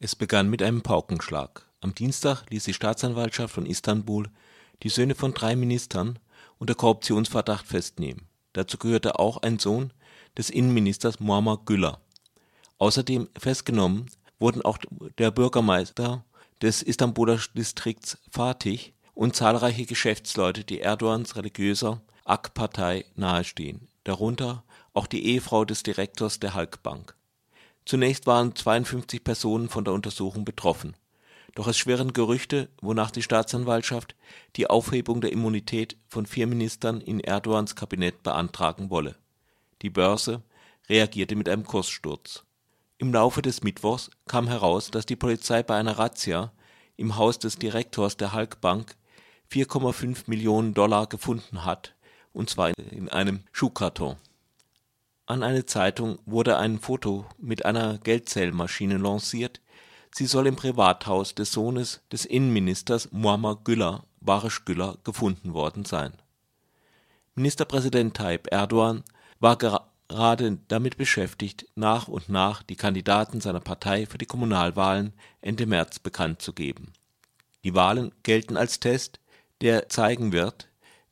Es begann mit einem Paukenschlag. Am Dienstag ließ die Staatsanwaltschaft von Istanbul die Söhne von drei Ministern unter Korruptionsverdacht festnehmen. Dazu gehörte auch ein Sohn des Innenministers Muammer Güller. Außerdem festgenommen wurden auch der Bürgermeister des Istanbuler Distrikts Fatih und zahlreiche Geschäftsleute, die Erdogans religiöser AK-Partei nahestehen, darunter auch die Ehefrau des Direktors der Halkbank. Zunächst waren 52 Personen von der Untersuchung betroffen. Doch es schwirren Gerüchte, wonach die Staatsanwaltschaft die Aufhebung der Immunität von vier Ministern in Erdogans Kabinett beantragen wolle. Die Börse reagierte mit einem Kurssturz. Im Laufe des Mittwochs kam heraus, dass die Polizei bei einer Razzia im Haus des Direktors der Halkbank 4,5 Millionen Dollar gefunden hat, und zwar in einem Schuhkarton. An eine Zeitung wurde ein Foto mit einer Geldzählmaschine lanciert, sie soll im Privathaus des Sohnes des Innenministers Muammer Güller Barış Güller gefunden worden sein. Ministerpräsident Tayyip Erdogan war gerade damit beschäftigt, nach und nach die Kandidaten seiner Partei für die Kommunalwahlen Ende März bekannt zu geben. Die Wahlen gelten als Test der zeigen wird,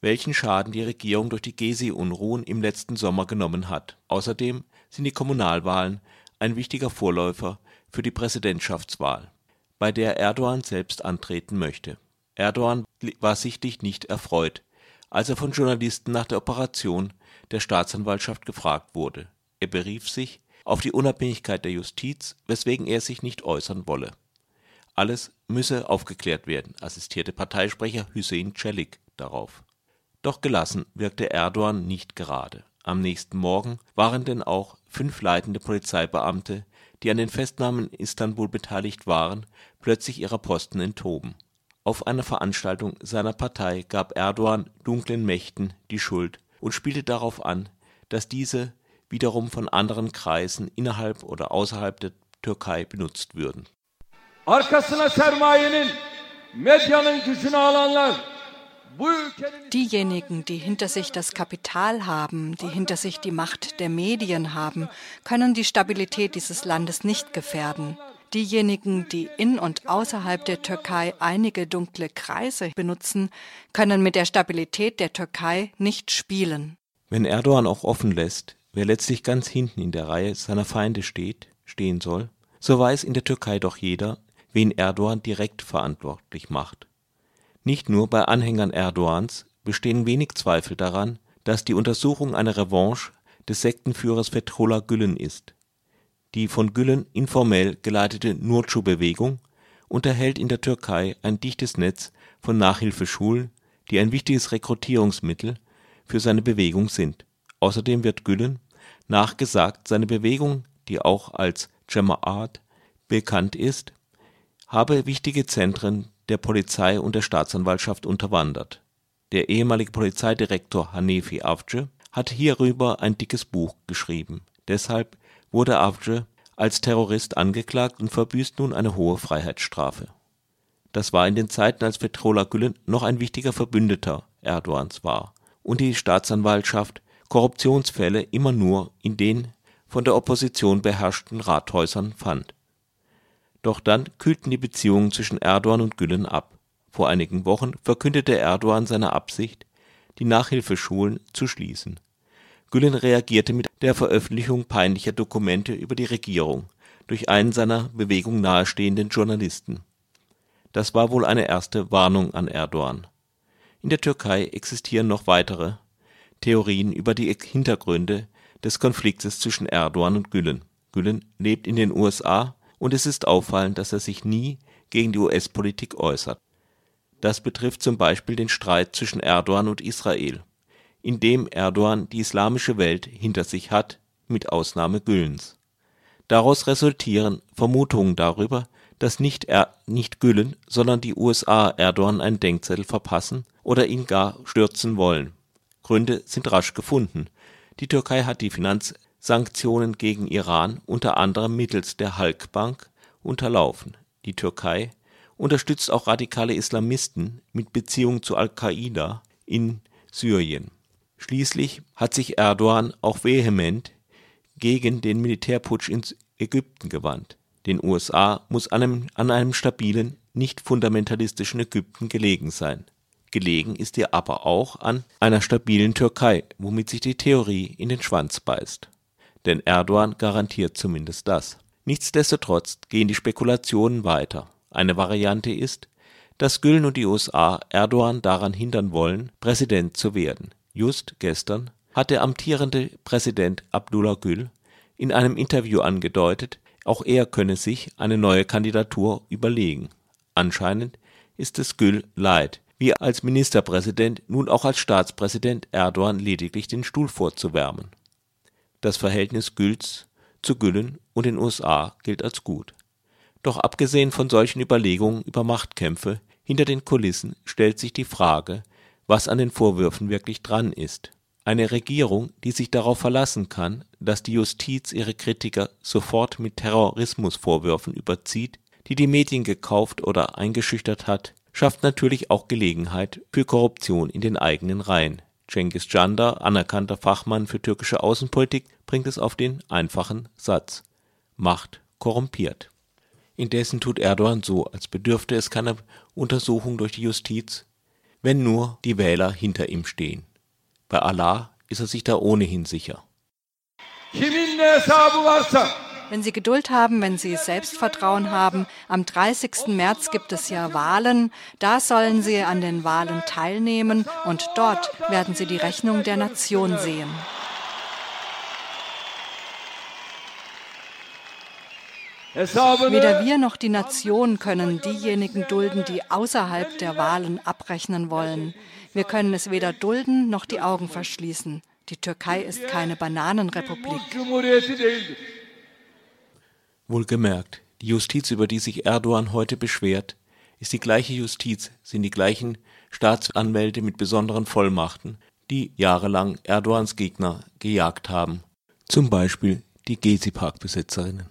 welchen Schaden die Regierung durch die Gezi-Unruhen im letzten Sommer genommen hat. Außerdem sind die Kommunalwahlen ein wichtiger Vorläufer für die Präsidentschaftswahl, bei der Erdogan selbst antreten möchte. Erdogan war sichtlich nicht erfreut, als er von Journalisten nach der Operation der Staatsanwaltschaft gefragt wurde. Er berief sich auf die Unabhängigkeit der Justiz, weswegen er sich nicht äußern wolle alles müsse aufgeklärt werden, assistierte Parteisprecher Hüseyin Celik darauf. Doch gelassen wirkte Erdogan nicht gerade. Am nächsten Morgen waren denn auch fünf leitende Polizeibeamte, die an den Festnahmen in Istanbul beteiligt waren, plötzlich ihrer Posten enthoben. Auf einer Veranstaltung seiner Partei gab Erdogan dunklen Mächten die Schuld und spielte darauf an, dass diese wiederum von anderen Kreisen innerhalb oder außerhalb der Türkei benutzt würden arkasına sermayenin, medyanın gücünü alanlar, Diejenigen, die hinter sich das Kapital haben, die hinter sich die Macht der Medien haben, können die Stabilität dieses Landes nicht gefährden. Diejenigen, die in und außerhalb der Türkei einige dunkle Kreise benutzen, können mit der Stabilität der Türkei nicht spielen. Wenn Erdogan auch offen lässt, wer letztlich ganz hinten in der Reihe seiner Feinde steht, stehen soll, so weiß in der Türkei doch jeder, wen Erdogan direkt verantwortlich macht. Nicht nur bei Anhängern Erdogans bestehen wenig Zweifel daran, dass die Untersuchung eine Revanche des Sektenführers Fethullah Gülen ist. Die von Gülen informell geleitete Nurcu-Bewegung unterhält in der Türkei ein dichtes Netz von Nachhilfeschulen, die ein wichtiges Rekrutierungsmittel für seine Bewegung sind. Außerdem wird Gülen nachgesagt, seine Bewegung, die auch als Jamaat bekannt ist habe wichtige Zentren der Polizei und der Staatsanwaltschaft unterwandert. Der ehemalige Polizeidirektor Hanefi Avcı hat hierüber ein dickes Buch geschrieben. Deshalb wurde Avcı als Terrorist angeklagt und verbüßt nun eine hohe Freiheitsstrafe. Das war in den Zeiten, als Fethullah Gülen noch ein wichtiger Verbündeter Erdogans war und die Staatsanwaltschaft Korruptionsfälle immer nur in den von der Opposition beherrschten Rathäusern fand doch dann kühlten die Beziehungen zwischen Erdogan und Gülen ab. Vor einigen Wochen verkündete Erdogan seine Absicht, die Nachhilfeschulen zu schließen. Gülen reagierte mit der Veröffentlichung peinlicher Dokumente über die Regierung durch einen seiner Bewegung nahestehenden Journalisten. Das war wohl eine erste Warnung an Erdogan. In der Türkei existieren noch weitere Theorien über die Hintergründe des Konfliktes zwischen Erdogan und Gülen. Gülen lebt in den USA und es ist auffallend, dass er sich nie gegen die US-Politik äußert. Das betrifft zum Beispiel den Streit zwischen Erdogan und Israel, in dem Erdogan die islamische Welt hinter sich hat, mit Ausnahme Gülens. Daraus resultieren Vermutungen darüber, dass nicht, er, nicht Gülen, sondern die USA Erdogan einen Denkzettel verpassen oder ihn gar stürzen wollen. Gründe sind rasch gefunden. Die Türkei hat die Finanz Sanktionen gegen Iran unter anderem mittels der Halkbank unterlaufen. Die Türkei unterstützt auch radikale Islamisten mit Beziehungen zu Al-Qaida in Syrien. Schließlich hat sich Erdogan auch vehement gegen den Militärputsch in Ägypten gewandt. Den USA muss an einem, an einem stabilen, nicht fundamentalistischen Ägypten gelegen sein. Gelegen ist ihr aber auch an einer stabilen Türkei, womit sich die Theorie in den Schwanz beißt. Denn Erdogan garantiert zumindest das. Nichtsdestotrotz gehen die Spekulationen weiter. Eine Variante ist, dass Gülen und die USA Erdogan daran hindern wollen, Präsident zu werden. Just gestern hat der amtierende Präsident Abdullah Gül in einem Interview angedeutet, auch er könne sich eine neue Kandidatur überlegen. Anscheinend ist es Gül leid, wie als Ministerpräsident nun auch als Staatspräsident Erdogan lediglich den Stuhl vorzuwärmen. Das Verhältnis Güls zu Gülen und den USA gilt als gut. Doch abgesehen von solchen Überlegungen über Machtkämpfe hinter den Kulissen stellt sich die Frage, was an den Vorwürfen wirklich dran ist. Eine Regierung, die sich darauf verlassen kann, dass die Justiz ihre Kritiker sofort mit Terrorismusvorwürfen überzieht, die die Medien gekauft oder eingeschüchtert hat, schafft natürlich auch Gelegenheit für Korruption in den eigenen Reihen. Cengiz Cander, anerkannter Fachmann für türkische Außenpolitik, bringt es auf den einfachen Satz: Macht korrumpiert. Indessen tut Erdogan so, als bedürfte es keiner Untersuchung durch die Justiz, wenn nur die Wähler hinter ihm stehen. Bei Allah ist er sich da ohnehin sicher. Wenn Sie Geduld haben, wenn Sie Selbstvertrauen haben, am 30. März gibt es ja Wahlen, da sollen Sie an den Wahlen teilnehmen und dort werden Sie die Rechnung der Nation sehen. Weder wir noch die Nation können diejenigen dulden, die außerhalb der Wahlen abrechnen wollen. Wir können es weder dulden noch die Augen verschließen. Die Türkei ist keine Bananenrepublik. Wohlgemerkt, die Justiz, über die sich Erdogan heute beschwert, ist die gleiche Justiz, sind die gleichen Staatsanwälte mit besonderen Vollmachten, die jahrelang Erdogans Gegner gejagt haben, zum Beispiel die Gezi-Park-Besitzerinnen.